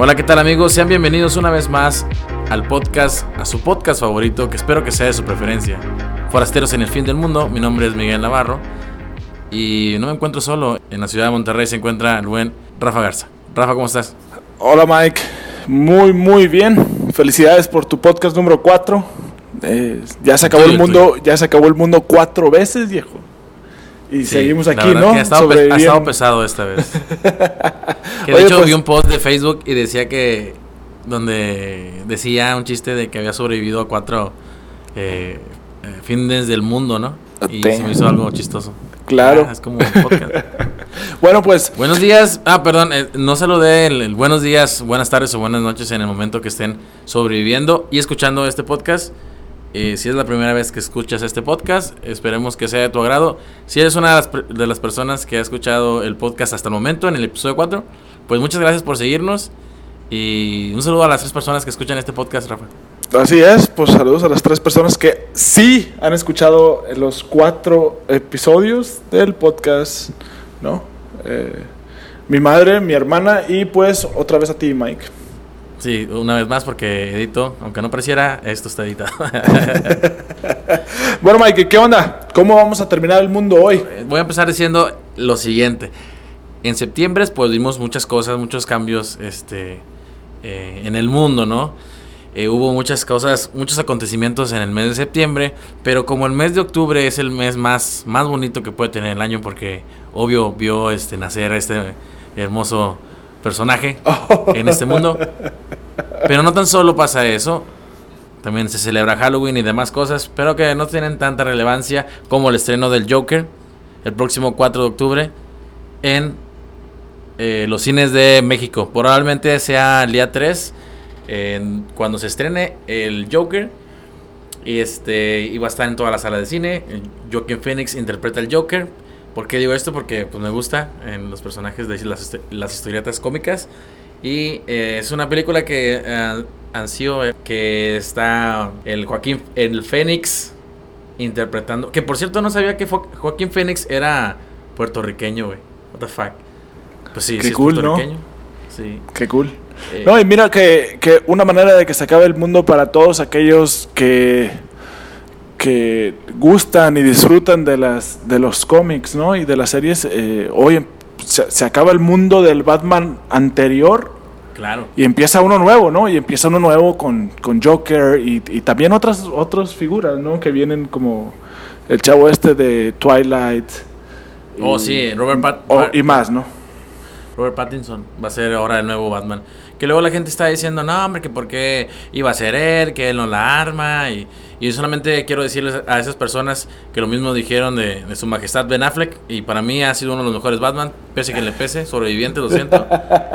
Hola, ¿qué tal amigos? Sean bienvenidos una vez más al podcast, a su podcast favorito, que espero que sea de su preferencia. Forasteros en el fin del mundo, mi nombre es Miguel Navarro y no me encuentro solo. En la ciudad de Monterrey se encuentra el buen Rafa Garza. Rafa, ¿cómo estás? Hola Mike, muy muy bien. Felicidades por tu podcast número 4. Eh, ya se acabó el mundo, ya se acabó el mundo cuatro veces, viejo. Y seguimos aquí, ¿no? ha, estado ha, estado pesado esta vez. que de hecho pues vi un post de Facebook y decía que. Donde decía un chiste de que había sobrevivido a cuatro eh, eh fines del mundo, ¿no? Y se me hizo algo chistoso. Claro. Ah, es como un podcast. bueno, pues. Buenos días. Ah, perdón. Eh, no saludé el, el buenos días, buenas tardes o buenas noches en el momento que estén sobreviviendo y escuchando este podcast. Si es la primera vez que escuchas este podcast, esperemos que sea de tu agrado. Si eres una de las, de las, personas que ha escuchado el podcast hasta el momento, en el episodio 4, pues muchas gracias por seguirnos. Y un saludo a las tres personas que escuchan este podcast, Rafa. Así es, pues saludos a las tres personas que sí han escuchado los cuatro episodios del podcast, ¿no? Eh, mi madre, mi hermana y pues otra vez a ti, Mike. Sí, una vez más porque edito, aunque no pareciera, esto está editado. bueno, Mike, ¿qué onda? ¿Cómo vamos a terminar el mundo hoy? Voy a empezar diciendo lo siguiente. En septiembre pues vimos muchas cosas, muchos cambios este, eh, en el mundo, ¿no? Eh, hubo muchas cosas, muchos acontecimientos en el mes de septiembre, pero como el mes de octubre es el mes más, más bonito que puede tener el año porque obvio vio este, nacer este hermoso personaje en este mundo. Pero no tan solo pasa eso, también se celebra Halloween y demás cosas, pero que no tienen tanta relevancia como el estreno del Joker el próximo 4 de octubre en eh, los cines de México. Probablemente sea el día 3 cuando se estrene el Joker. Y este iba a estar en toda la sala de cine. Joaquin Phoenix interpreta el Joker. ¿Por qué digo esto? Porque pues, me gusta en los personajes de las, las historietas cómicas. Y eh, es una película que ansío eh, que está el Joaquín, el Fénix interpretando. Que por cierto no sabía que Joaquín Fénix era puertorriqueño, güey. What the fuck. Pues sí, Qué cool, ¿no? Sí. Qué cool. Eh, no, y mira que, que una manera de que se acabe el mundo para todos aquellos que que gustan y disfrutan de las de los cómics, ¿no? Y de las series. Eh, hoy se, acaba el mundo del Batman anterior. Claro. Y empieza uno nuevo, ¿no? Y empieza uno nuevo con, con Joker y, y, también otras otras figuras, ¿no? Que vienen como el chavo este de Twilight. oh, sí, Robert y más, ¿no? Robert Pattinson va a ser ahora el nuevo Batman. Que luego la gente está diciendo, no, hombre, que por qué iba a ser él, que él no la arma. Y, y solamente quiero decirles a esas personas que lo mismo dijeron de, su majestad Ben Affleck. Y para mí ha sido uno de los mejores Batman, pese que le pese, sobreviviente, lo siento.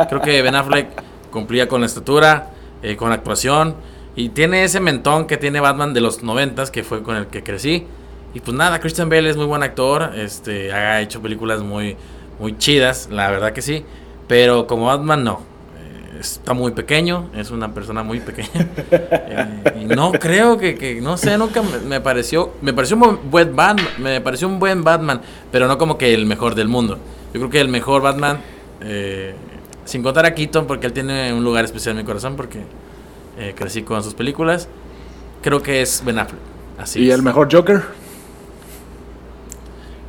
Creo que Ben Affleck cumplía con la estatura, eh, con la actuación. Y tiene ese mentón que tiene Batman de los noventas, que fue con el que crecí. Y pues nada, Christian Bale es muy buen actor, este, ha hecho películas muy, muy chidas, la verdad que sí. Pero como Batman no, está muy pequeño, es una persona muy pequeña. Eh, y no creo que, no sé, nunca me, pareció, me pareció un buen Batman, me pareció un buen Batman, pero no como que el mejor del mundo. Yo creo que el mejor Batman, eh, sin contar a Keaton, porque él tiene un lugar especial en mi corazón, porque eh, crecí con sus películas, creo que es Ben Affleck. Así ¿Y el mejor Joker?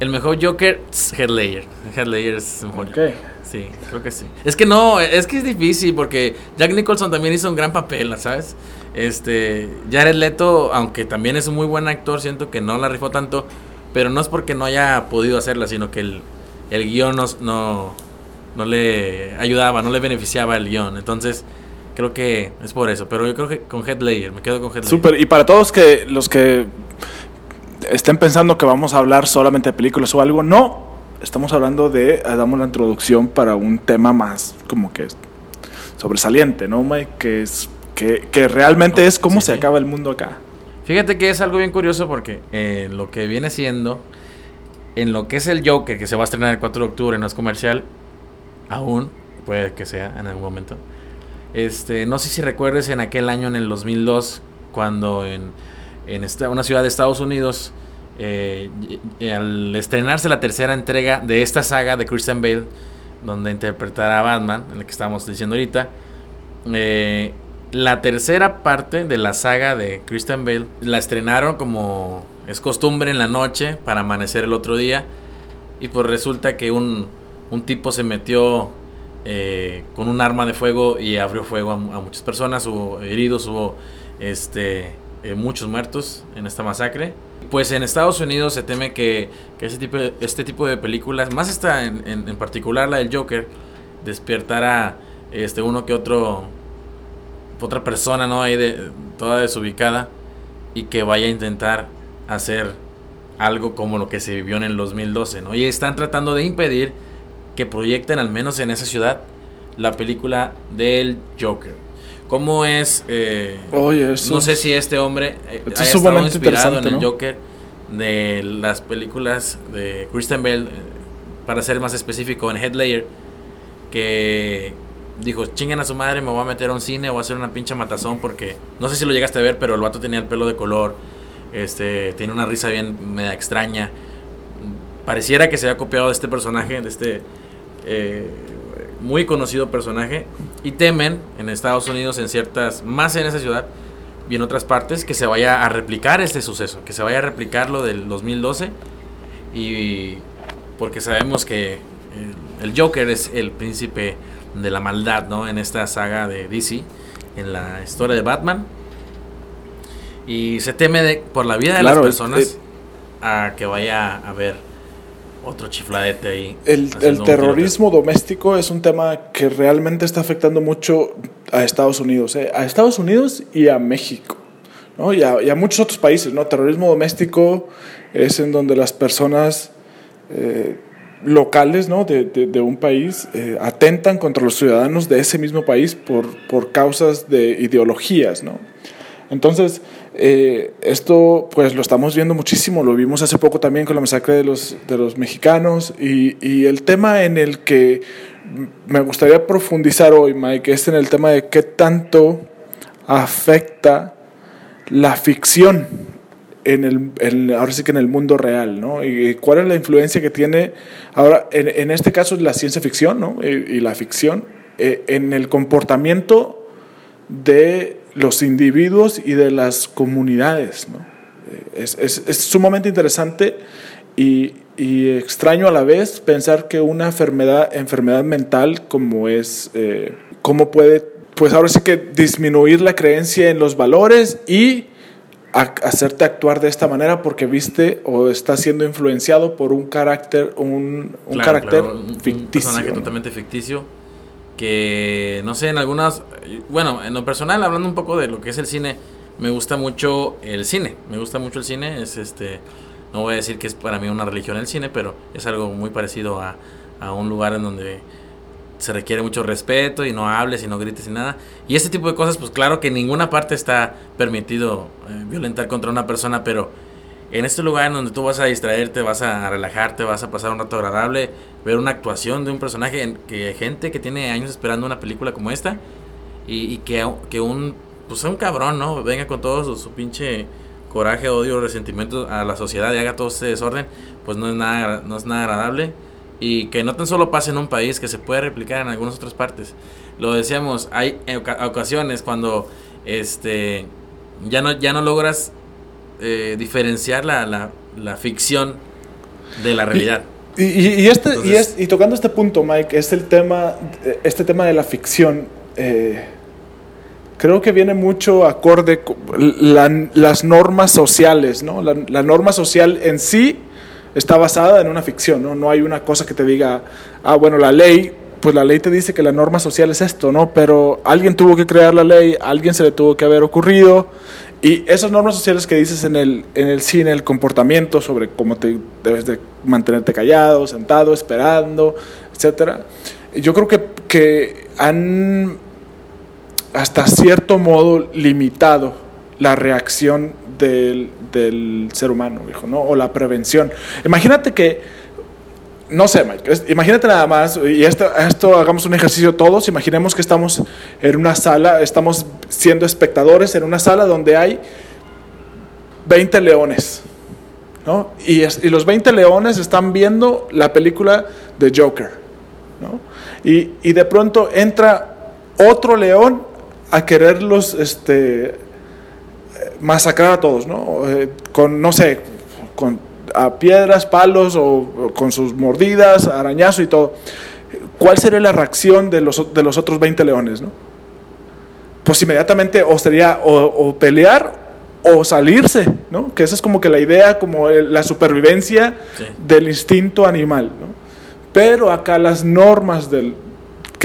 El mejor Joker, Heath Ledger. Heath Ledger es mejor. Okay. Sí, creo que sí. Es que no, es que es difícil porque Jack Nicholson también hizo un gran papel, ¿sabes? Este, Jared Leto, aunque también es un muy buen actor, siento que no la rifó tanto, pero no es porque no haya podido hacerla, sino que el, el guion no, no, le ayudaba, no le beneficiaba el guion. Entonces, creo que es por eso. Pero yo creo que con Headlayer, me quedo con Headlayer. Súper, y para todos que los que estén pensando que vamos a hablar solamente de películas o algo, no, estamos hablando de, eh, damos la introducción para un tema más como que sobresaliente, ¿no, Mike? Que, es, que, que realmente es cómo se acaba el mundo acá. Fíjate que es algo bien curioso porque eh, lo que viene siendo, en lo que es el Joker, que se va a estrenar el 4 de octubre, no es comercial, aún, puede que sea en algún momento. Este, no sé si recuerdes en aquel año, en el 2002, cuando en, en esta, una ciudad de Estados Unidos, eh, al estrenarse la tercera entrega de esta saga de Christian Bale, donde interpretará a Batman, en la que estamos diciendo ahorita, eh, la tercera parte de la saga de Christian Bale la estrenaron como es costumbre en la noche para amanecer el otro día. Y pues resulta que un, un tipo se metió eh, con un arma de fuego y abrió fuego a, muchas personas. Hubo heridos, hubo este, eh, muchos muertos en esta masacre. Pues en Estados Unidos se teme que, ese tipo este tipo de películas, más esta en, en, particular la del Joker, despertará este, uno que otro otra persona, ¿no? Ahí de, toda desubicada y que vaya a intentar hacer algo como lo que se vivió en el 2012, ¿no? Y están tratando de impedir que proyecten al menos en esa ciudad la película del Joker. ¿Cómo es? Eh, no sé si este hombre eh, ha estado inspirado en el Joker de las películas de Christian Bale, eh, para ser más específico, en Headlayer, que dijo, chinguen a su madre, me voy a meter a un cine, voy a hacer una pincha matazón porque no sé si lo llegaste a ver, pero el vato tenía el pelo de color, este, tiene una risa bien media extraña. Pareciera que se había copiado de este personaje, de este eh, muy conocido personaje. Y temen en Estados Unidos, en ciertas, más en esa ciudad y en otras partes, que se vaya a replicar este suceso, que se vaya a replicar lo del 2012. Y porque sabemos que el Joker es el príncipe de la maldad, ¿no? En esta saga de DC, en la historia de Batman. Y se teme de, por la vida de las personas a que vaya a haber otro chifladete ahí. El, terrorismo doméstico es un tema que realmente está afectando mucho a Estados Unidos, ¿eh? a Estados Unidos y a México. ¿no? Y, a, muchos otros países. ¿no? Terrorismo doméstico es en donde las personas eh, locales ¿no? de, de, un país eh, atentan contra los ciudadanos de ese mismo país por, por causas de ideologías. ¿no? Entonces, eh, esto pues lo estamos viendo muchísimo, lo vimos hace poco también con la masacre de los, de los mexicanos y, y el tema en el que me gustaría profundizar hoy, Mike, es en el tema de qué tanto afecta la ficción en el, ahora sí que en el mundo real, ¿no? Y cuál es la influencia que tiene, ahora, en, en este caso, la ciencia ficción, ¿no? Y, la ficción, eh, en el comportamiento de los individuos y de las comunidades, ¿no? Es, es, es sumamente interesante y, y, extraño a la vez pensar que una enfermedad, enfermedad mental como es, eh, cómo puede, pues ahora sí que disminuir la creencia en los valores y hacerte actuar de esta manera porque viste o estás siendo influenciado por un carácter, un, un carácter ficticio. Un personaje totalmente ficticio que, no sé, en algunas, bueno, en lo personal, hablando un poco de lo que es el cine, me gusta mucho el cine, me gusta mucho el cine, es este, no voy a decir que es para mí una religión el cine, pero es algo muy parecido a, a un lugar en donde se requiere mucho respeto y no hables y no grites y nada. Y este tipo de cosas, pues claro que en ninguna parte está permitido eh, violentar contra una persona, pero en este lugar donde tú vas a distraerte, vas a relajarte, vas a pasar un rato agradable, ver una actuación de un personaje, que gente que tiene años esperando una película como esta, y, que, que un, pues un cabrón, ¿no? Venga con todo su, su pinche coraje, odio, resentimiento a la sociedad y haga todo este desorden, pues no es nada, no es nada agradable y que no tan solo pase en un país, que se puede replicar en algunas otras partes. Lo decíamos, hay ocasiones cuando este ya no, ya no logras eh, diferenciar la, la, la, ficción de la realidad. Y, y, este, y, y, tocando este punto, Mike, es el tema, este tema de la ficción. Eh, creo que viene mucho acorde con las normas sociales, ¿no? La, la norma social en sí está basada en una ficción, ¿no? No hay una cosa que te diga, ah, bueno, la ley, pues la ley te dice que la norma social es esto, ¿no? Pero alguien tuvo que crear la ley, alguien se le tuvo que haber ocurrido, y esas normas sociales que dices en el, en el cine, el comportamiento sobre cómo te debes de mantenerte callado, sentado, esperando, etcétera, yo creo que, que han hasta cierto modo limitado la reacción del, del ser humano, hijo, ¿no? O la prevención. Imagínate que, no sé, Mike, imagínate nada más, y esto, esto hagamos un ejercicio todos, imaginemos que estamos en una sala, estamos siendo espectadores en una sala donde hay 20 leones, ¿no? Y, y los 20 leones están viendo la película de Joker, ¿no? Y, y de pronto entra otro león a quererlos este, masacrar a todos, ¿no? Eh, con, no sé, con a piedras, palos o, con sus mordidas, arañazo y todo. ¿Cuál sería la reacción de los, de los otros 20 leones, no? Pues inmediatamente o sería o, pelear o salirse, ¿no? Que esa es como que la idea, como la supervivencia del instinto animal, ¿no? Pero acá las normas del,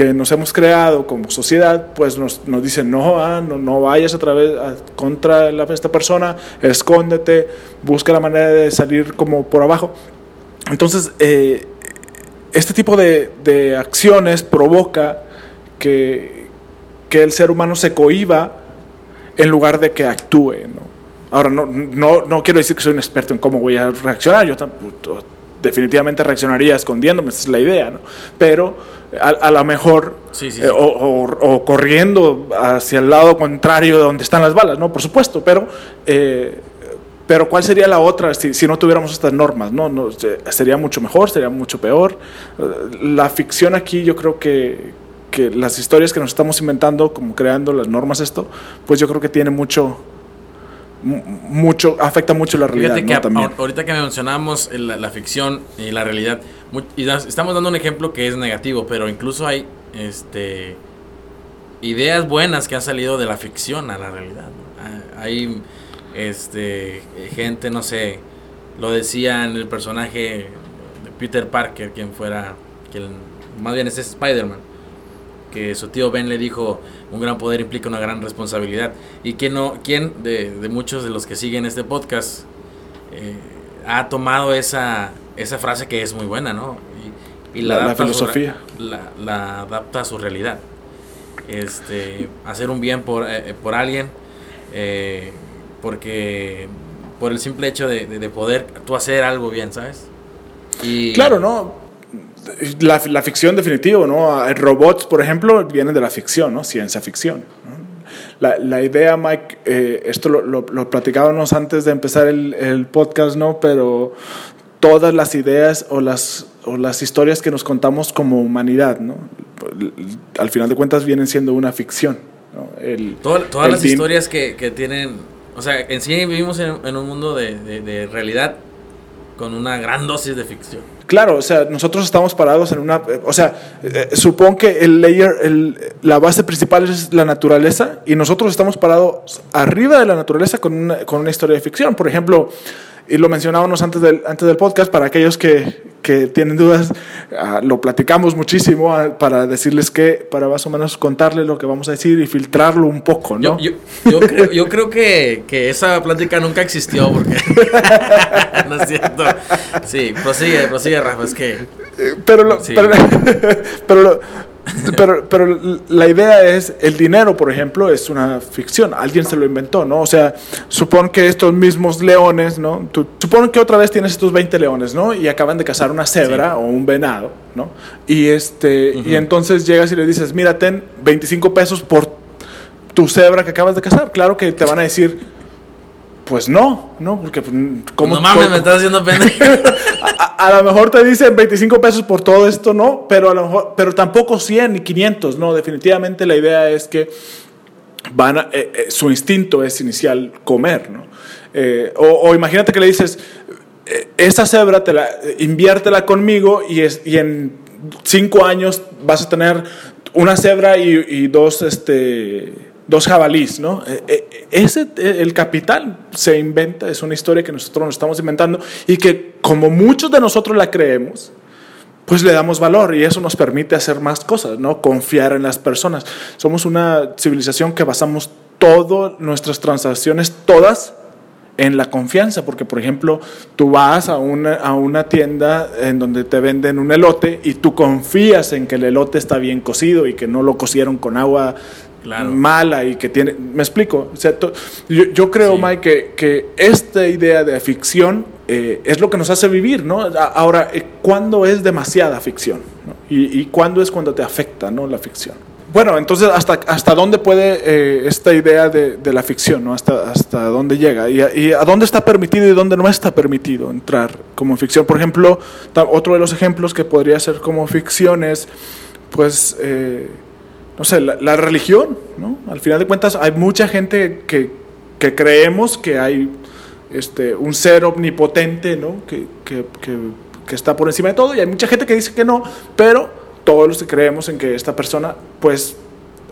que nos hemos creado como sociedad, pues nos, nos dicen, no, ah, no, no, vayas a través, contra la, esta persona, escóndete, busca la manera de salir como por abajo. Entonces, eh, este tipo de, de, acciones provoca que, que, el ser humano se cohiba en lugar de que actúe. ¿no? Ahora, no, no, no quiero decir que soy un experto en cómo voy a reaccionar, yo definitivamente reaccionaría escondiéndome, esa es la idea, ¿no? pero a, lo mejor, eh, o, corriendo hacia el lado contrario de donde están las balas, ¿no? Por supuesto, pero, eh, pero ¿cuál sería la otra si, si, no tuviéramos estas normas? ¿no? no sería mucho mejor, sería mucho peor. La ficción aquí yo creo que, que las historias que nos estamos inventando, como creando las normas, esto, pues yo creo que tiene mucho, mucho, afecta mucho la realidad. que ahorita que mencionamos la, ficción y la realidad, y estamos dando un ejemplo que es negativo, pero incluso hay este ideas buenas que han salido de la ficción a la realidad. Ah, hay este gente, no sé, lo decía en el personaje de Peter Parker, quien fuera, que más bien es Spider-Man, que su tío Ben le dijo, un gran poder implica una gran responsabilidad. Y quién no, quién de, muchos de los que siguen este podcast eh, ha tomado esa, esa frase que es muy buena, ¿no? Y, la, la, filosofía. la, adapta a su realidad. Este, hacer un bien por, eh, por alguien, eh, porque por el simple hecho de, de, poder tú hacer algo bien, ¿sabes? Y, claro, ¿no? La, la, ficción definitivo, ¿no? Robots, por ejemplo, vienen de la ficción, ¿no? Ciencia ficción. La, la, idea, Mike, eh, esto lo, lo, platicábamos antes de empezar el, el, podcast, ¿no? Pero todas las ideas o las, o las historias que nos contamos como humanidad, ¿no? Al final de cuentas vienen siendo una ficción. ¿no? El, todas las historias que, que, tienen, o sea, en sí vivimos en, en un mundo de, de, de realidad con una gran dosis de ficción. Claro, o sea, nosotros estamos parados en una, o sea, eh, supongo que el layer, el, la base principal es la naturaleza y nosotros estamos parados arriba de la naturaleza con una, con una historia de ficción. Por ejemplo, y lo mencionábamos antes del, antes del podcast, para aquellos que, tienen dudas, ah, lo platicamos muchísimo ah, para decirles que, para más o menos contarles lo que vamos a decir y filtrarlo un poco, ¿no? Yo, yo, creo, yo creo que, que, esa plática nunca existió, porque... no es cierto. Sí, prosigue, prosigue, Rafa, es que... Pero, pero, pero lo, pero, pero la idea es, el dinero, por ejemplo, es una ficción, alguien se lo inventó, ¿no? O sea, supón que estos mismos leones, ¿no? Tú, supón que otra vez tienes estos 20 leones, ¿no? Y acaban de cazar una cebra o un venado, ¿no? Y, este, y entonces llegas y le dices, mira, ten 25 pesos por tu cebra que acabas de cazar. Claro que te van a decir pues no, no, porque pues, como No mames, me estás haciendo pendejo. a, lo mejor te dicen 25 pesos por todo esto, no, pero a lo mejor, pero tampoco 100 ni 500, no, definitivamente la idea es que van eh, eh, su instinto es inicial comer, ¿no? Eh, o, imagínate que le dices, esa cebra te la, inviértela conmigo y, es, y en cinco años vas a tener una cebra y, y dos, este dos jabalís, ¿no? Eh, eh, ese, eh, el capital se inventa, es una historia que nosotros nos estamos inventando y que como muchos de nosotros la creemos, pues le damos valor y eso nos permite hacer más cosas, ¿no? Confiar en las personas. Somos una civilización que basamos todas nuestras transacciones, todas, en la confianza, porque por ejemplo, tú vas a una, a una tienda en donde te venden un elote y tú confías en que el elote está bien cocido y que no lo cocieron con agua mala y que tiene... Me explico. yo, creo, Mike, que, que, esta idea de ficción eh, es lo que nos hace vivir, ¿no? Ahora, eh, ¿cuándo es demasiada ficción? Y, y, cuándo es cuando te afecta, ¿no? La ficción. Bueno, entonces, ¿hasta, hasta dónde puede eh, esta idea de, de, la ficción, ¿no? Hasta, hasta dónde llega? Y a, y a, dónde está permitido y dónde no está permitido entrar como ficción? Por ejemplo, otro de los ejemplos que podría ser como ficción es, pues no sé, la, religión, ¿no? Al final de cuentas hay mucha gente que, que creemos que hay este, un ser omnipotente, ¿no? Que, que, que, está por encima de todo y hay mucha gente que dice que no, pero todos los que creemos en que esta persona, pues,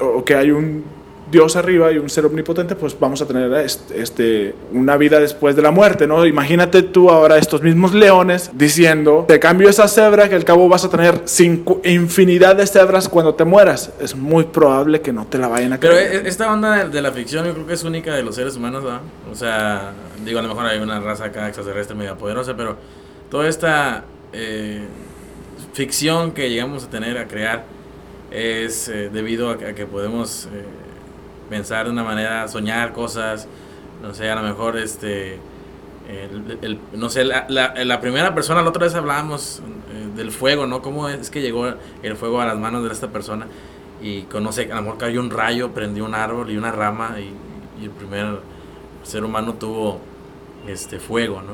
o que hay un Dios arriba y un ser omnipotente, pues vamos a tener este, una vida después de la muerte, ¿no? Imagínate tú ahora estos mismos leones diciendo, te cambio esa cebra que al cabo vas a tener cinco, infinidad de cebras cuando te mueras. Es muy probable que no te la vayan a. Pero e, esta onda de, la ficción yo creo que es única de los seres humanos, ¿verdad? O sea, digo, a lo mejor hay una raza acá extraterrestre medio poderosa, pero toda esta eh, ficción que llegamos a tener, a crear, es eh, debido a, que podemos... Eh, pensar de una manera, soñar cosas, no sé, a lo mejor este, no sé, la, la, primera persona, la otra vez hablábamos eh, del fuego, ¿no? ¿Cómo es que llegó el fuego a las manos de esta persona? Y conoce, a lo mejor cayó un rayo, prendió un árbol y una rama y, el primer ser humano tuvo este fuego, ¿no?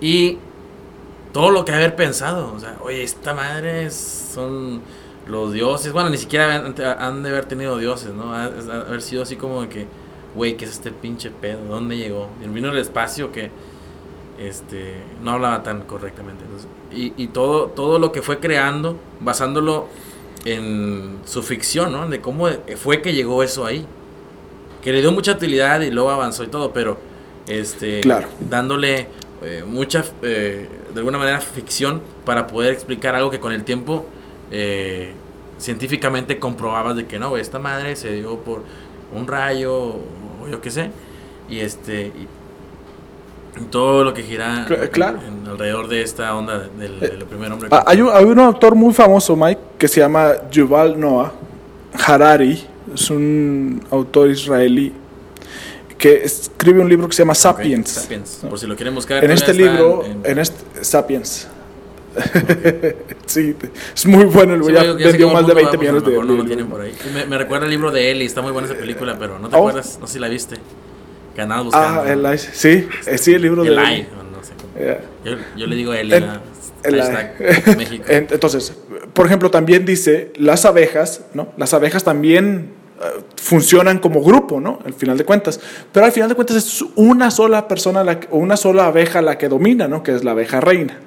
Y todo lo que haber pensado, o sea, oye, esta madre son los dioses, bueno, ni siquiera han, de haber tenido dioses, ¿no? haber sido así como de que, güey, ¿qué es este pinche pedo? ¿Dónde llegó? Y vino el espacio que este, no hablaba tan correctamente. y, y todo, todo lo que fue creando, basándolo en su ficción, ¿no? De cómo fue que llegó eso ahí. Que le dio mucha utilidad y luego avanzó y todo, pero este, claro. dándole eh, mucha, eh, de alguna manera, ficción para poder explicar algo que con el tiempo eh, científicamente comprobabas de que no, esta madre se dio por un rayo o yo qué sé. Y este y, todo lo que gira alrededor de esta onda del, eh, primer hombre. Ah, hay, un, hay un autor muy famoso, Mike, que se llama Yuval Noah Harari. Es un autor israelí que escribe un libro que se llama Sapiens. Por si lo quieren buscar. En este libro, en, este Sapiens sí, es muy bueno el ya vendió más de 20 millones de euros. Me, recuerda el libro de Eli, está muy buena esa película, pero no te oh. acuerdas, no sé si la viste. Que buscando. Ah, el sí, eh, sí, el libro de Eli. No sé yo, yo, le digo Eli, el, México. Entonces, por ejemplo, también dice las abejas, ¿no? Las abejas también eh, funcionan como grupo, ¿no? Al final de cuentas. Pero al final de cuentas es una sola persona o una sola abeja la que domina, ¿no? Que es la abeja reina.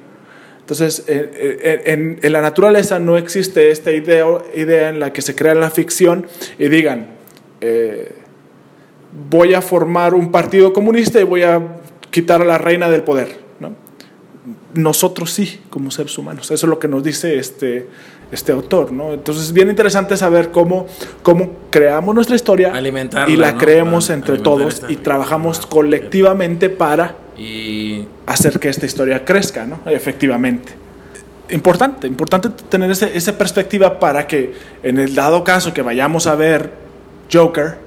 Entonces, eh, eh, en, la naturaleza no existe esta idea, idea en la que se crea la ficción y digan, eh, voy a formar un partido comunista y voy a quitar a la reina del poder. Nosotros sí, como seres humanos. Eso es lo que nos dice este, este autor. ¿no? Entonces, es bien interesante saber cómo, cómo creamos nuestra historia y la creemos entre todos y trabajamos colectivamente para y hacer que esta historia crezca, ¿no? Efectivamente. Importante, importante tener ese, esa perspectiva para que en el dado caso que vayamos a ver Joker,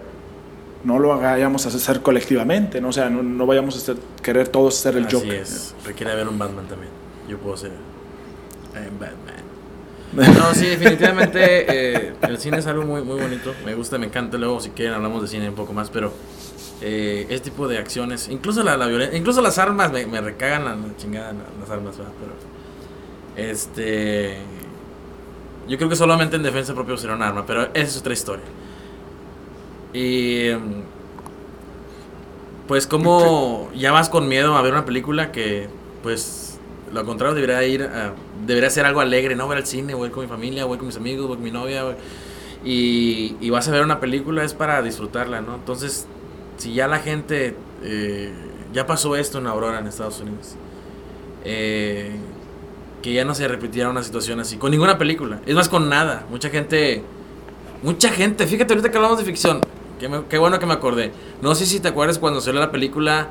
no lo vayamos a hacer colectivamente, ¿no? O sea, no, vayamos a querer todos ser el Joker. Es. Requiere haber un Batman también. Yo puedo ser Batman. No, sí, definitivamente eh, el cine es algo muy, muy bonito. Me gusta, me encanta. Luego, si quieren, hablamos de cine un poco más, pero eh, este tipo de acciones, incluso la, la violencia, incluso las armas me, me recagan la, chingada las armas, pero este yo creo que solamente en defensa propia será un arma, pero esa es otra historia. Y pues como ya vas con miedo a ver una película que pues lo contrario debería ir a, debería ser algo alegre, no ver al cine, voy con mi familia, voy con mis amigos, voy con mi novia, y, y vas a ver una película es para disfrutarla, ¿no? Entonces si ya la gente, eh, ya pasó esto en Aurora, en Estados Unidos, eh, que ya no se repitiera una situación así, con ninguna película, es más con nada, mucha gente, mucha gente, fíjate ahorita que hablamos de ficción, qué, bueno que me acordé, no sé si te acuerdas cuando salió la película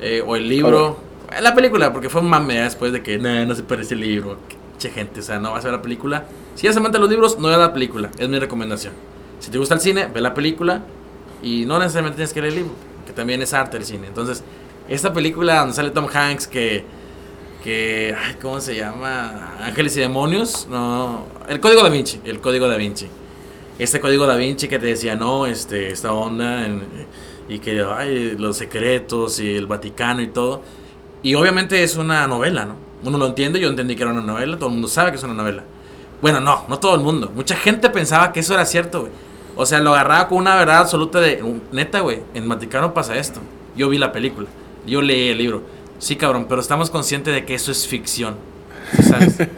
eh, o el libro, la película, porque fue un mame después de que no se parece el libro, mucha gente, o sea, no vas a ver la película, si ya se manda los libros, no veas la película, es mi recomendación. Si te gusta el cine, ve la película, y no necesariamente tienes que leer el libro, que también es arte el cine. Entonces, esta película donde sale Tom Hanks, que, que ¿cómo se llama? Ángeles y Demonios, no, el Código Da Vinci, el Código Da Vinci. Este Código Da Vinci que te decía, no, este, esta onda, y que, ay, los secretos y el Vaticano y todo. Y obviamente es una novela, ¿no? Uno lo entiende, yo entendí que era una novela, todo el mundo sabe que es una novela. Bueno, no, no todo el mundo. Mucha gente pensaba que eso era cierto, güey O sea, lo agarraba con una verdad absoluta de, neta, güey, en Vaticano pasa esto. Yo vi la película, yo leí el libro. Sí, cabrón, pero estamos conscientes de que eso es ficción. ¿Sabes?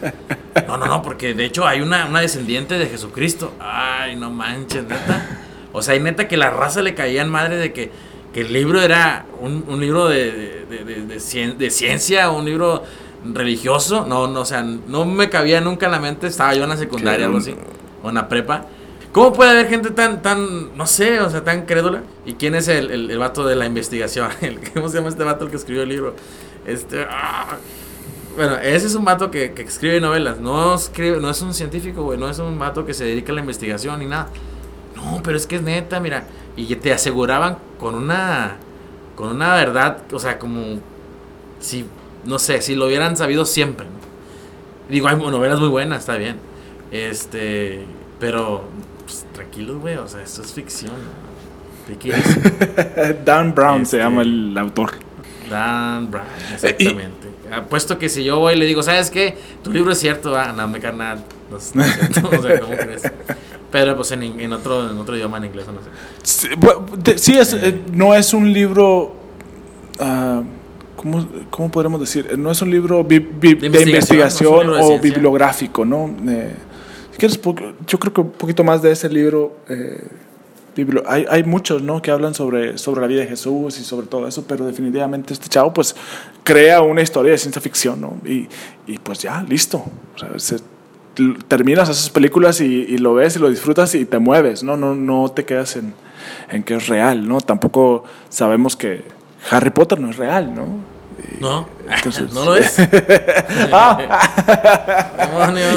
No, no, no, porque de hecho hay una, una descendiente de Jesucristo. Ay, no manches, neta. O sea, hay neta que la raza le caía en madre de que, que el libro era un, un libro de, de, de, de, ciencia, un libro religioso. No, no, o sea, no me cabía nunca en la mente. Estaba yo en la secundaria, algo así, o en la prepa. ¿Cómo puede haber gente tan, tan, no sé, o sea, tan crédula? ¿Y quién es el, el, el vato de la investigación? ¿Cómo se llama este vato el que escribió el libro? Este, ah. Bueno, ese es un vato que, que, escribe novelas. No, escribe, no es un científico, güey. No es un vato que se dedica a la investigación ni nada. No, pero es que es neta, mira. Y te aseguraban con una, con una verdad, o sea, como si, no sé, si lo hubieran sabido siempre. Digo, hay novelas muy buenas, está bien. Este, pero pues, tranquilos, güey, o sea, esto es ficción. Dan Brown se llama este, el autor. Dan Brown, exactamente. Apuesto que si yo voy y le digo, ¿sabes qué? Tu libro es cierto, ah, no me carnal. No, no es cierto. o sea, ¿cómo crees? Pero pues en, en, otro, en otro idioma, en inglés, no sé. Sí, es, eh, no es un libro. Uh, ¿cómo, ¿Cómo podremos decir? No es un libro de investigación, o bibliográfico, ¿no? Eh, quieres, yo creo que un poquito más de ese libro. Eh, hay, hay, muchos ¿no? que hablan sobre, sobre la vida de Jesús y sobre todo eso, pero definitivamente este chavo pues crea una historia de ciencia ficción ¿no? y, y pues ya, listo. O sea, se, terminas esas películas y, lo ves y lo disfrutas y te mueves, ¿no? No, no te quedas en, en, que es real, ¿no? Tampoco sabemos que Harry Potter no es real, ¿no? No, no lo es.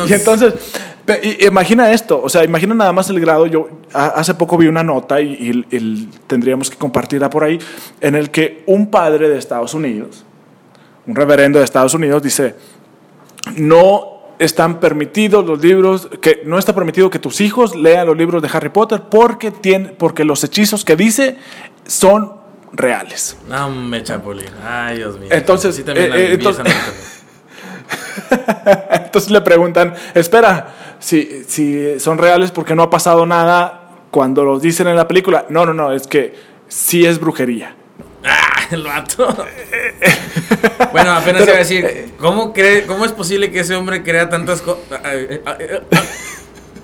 y entonces, imagina esto, o sea, imagina nada más el grado. Yo hace poco vi una nota y, y, tendríamos que compartirla por ahí, en el que un padre de Estados Unidos, un reverendo de Estados Unidos, dice: No están permitidos los libros, que no está permitido que tus hijos lean los libros de Harry Potter porque, tiene, porque los hechizos que dice son reales. No me chapulín. Ay, Dios mío. Entonces, eh, eh, entonces, entonces, le preguntan, espera, si, si son reales porque no ha pasado nada cuando los dicen en la película. No, no, no, es que sí es brujería. Ah, el vato. bueno, apenas iba a decir, ¿cómo, cree, ¿cómo es posible que ese hombre crea tantas cosas?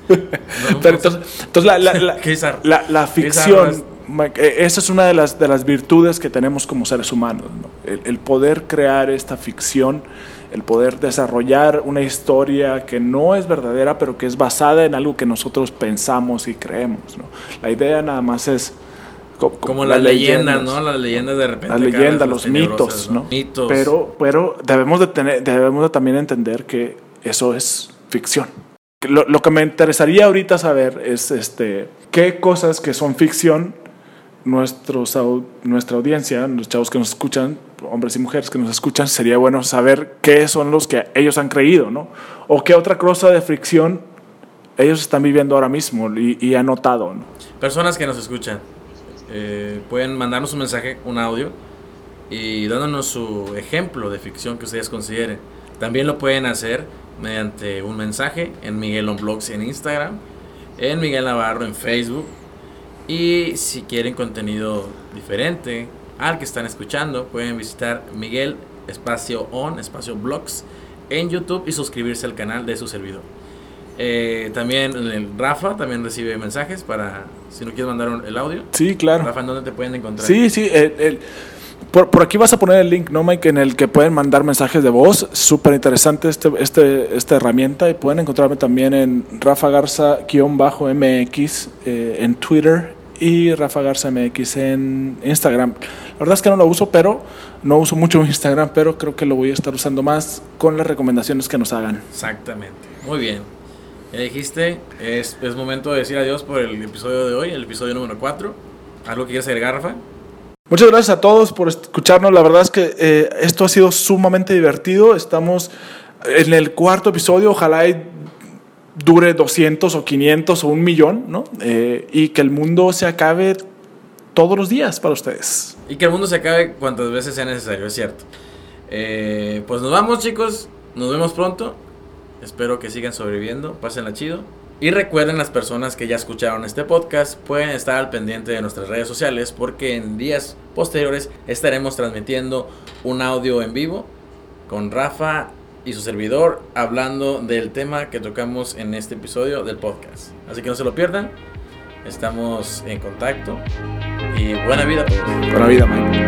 Pero entonces, entonces la, la, la, la, ficción, eh, esa es una de las, de las virtudes que tenemos como seres humanos, el, el, poder crear esta ficción, el poder desarrollar una historia que no es verdadera, pero que es basada en algo que nosotros pensamos y creemos. ¿no? La idea nada más es como, las, leyendas, ¿no? Las leyendas de repente. Las leyendas, los mitos, ¿no? Mitos. Pero, pero debemos, de tener, debemos de también entender que eso es ficción. Lo, lo, que me interesaría ahorita saber es este, qué cosas que son ficción nuestros, nuestra audiencia, los chavos que nos escuchan, hombres y mujeres que nos escuchan, sería bueno saber qué son los que ellos han creído, ¿no? O qué otra cosa de fricción ellos están viviendo ahora mismo y, han notado, ¿no? Personas que nos escuchan, eh, pueden mandarnos un mensaje, un audio, y dándonos su ejemplo de ficción que ustedes consideren. También lo pueden hacer mediante un mensaje en Miguel on Blogs en Instagram, en Miguel Navarro en Facebook. Y si quieren contenido diferente al que están escuchando, pueden visitar Miguel espacio on espacio blogs en YouTube y suscribirse al canal de su servidor. Eh, también el Rafa también recibe mensajes para si no quieres mandar el audio. Sí, claro. Rafa, ¿en dónde te pueden encontrar? Sí, sí. El, por, por, aquí vas a poner el link, ¿no, Mike? En el que pueden mandar mensajes de voz. Súper interesante este, este, esta herramienta. Y pueden encontrarme también en Rafa Garza-MX eh, en Twitter y Rafa Garza MX en Instagram. La verdad es que no lo uso, pero no uso mucho Instagram, pero creo que lo voy a estar usando más con las recomendaciones que nos hagan. Exactamente. Muy bien. Ya dijiste, es, es, momento de decir adiós por el episodio de hoy, el episodio número 4. ¿Algo que quieras agregar, Rafa? Muchas gracias a todos por escucharnos. La verdad es que eh, esto ha sido sumamente divertido. Estamos en el cuarto episodio. Ojalá dure 200 o 500 o un millón, ¿no? Eh, y que el mundo se acabe todos los días para ustedes. Y que el mundo se acabe cuantas veces sea necesario, es cierto. Eh, pues nos vamos, chicos. Nos vemos pronto. Espero que sigan sobreviviendo. Pásenla chido. Y recuerden las personas que ya escucharon este podcast pueden estar al pendiente de nuestras redes sociales porque en días posteriores estaremos transmitiendo un audio en vivo con Rafa y su servidor hablando del tema que tocamos en este episodio del podcast. Así que no se lo pierdan. Estamos en contacto y buena vida. Buena vida, Mike.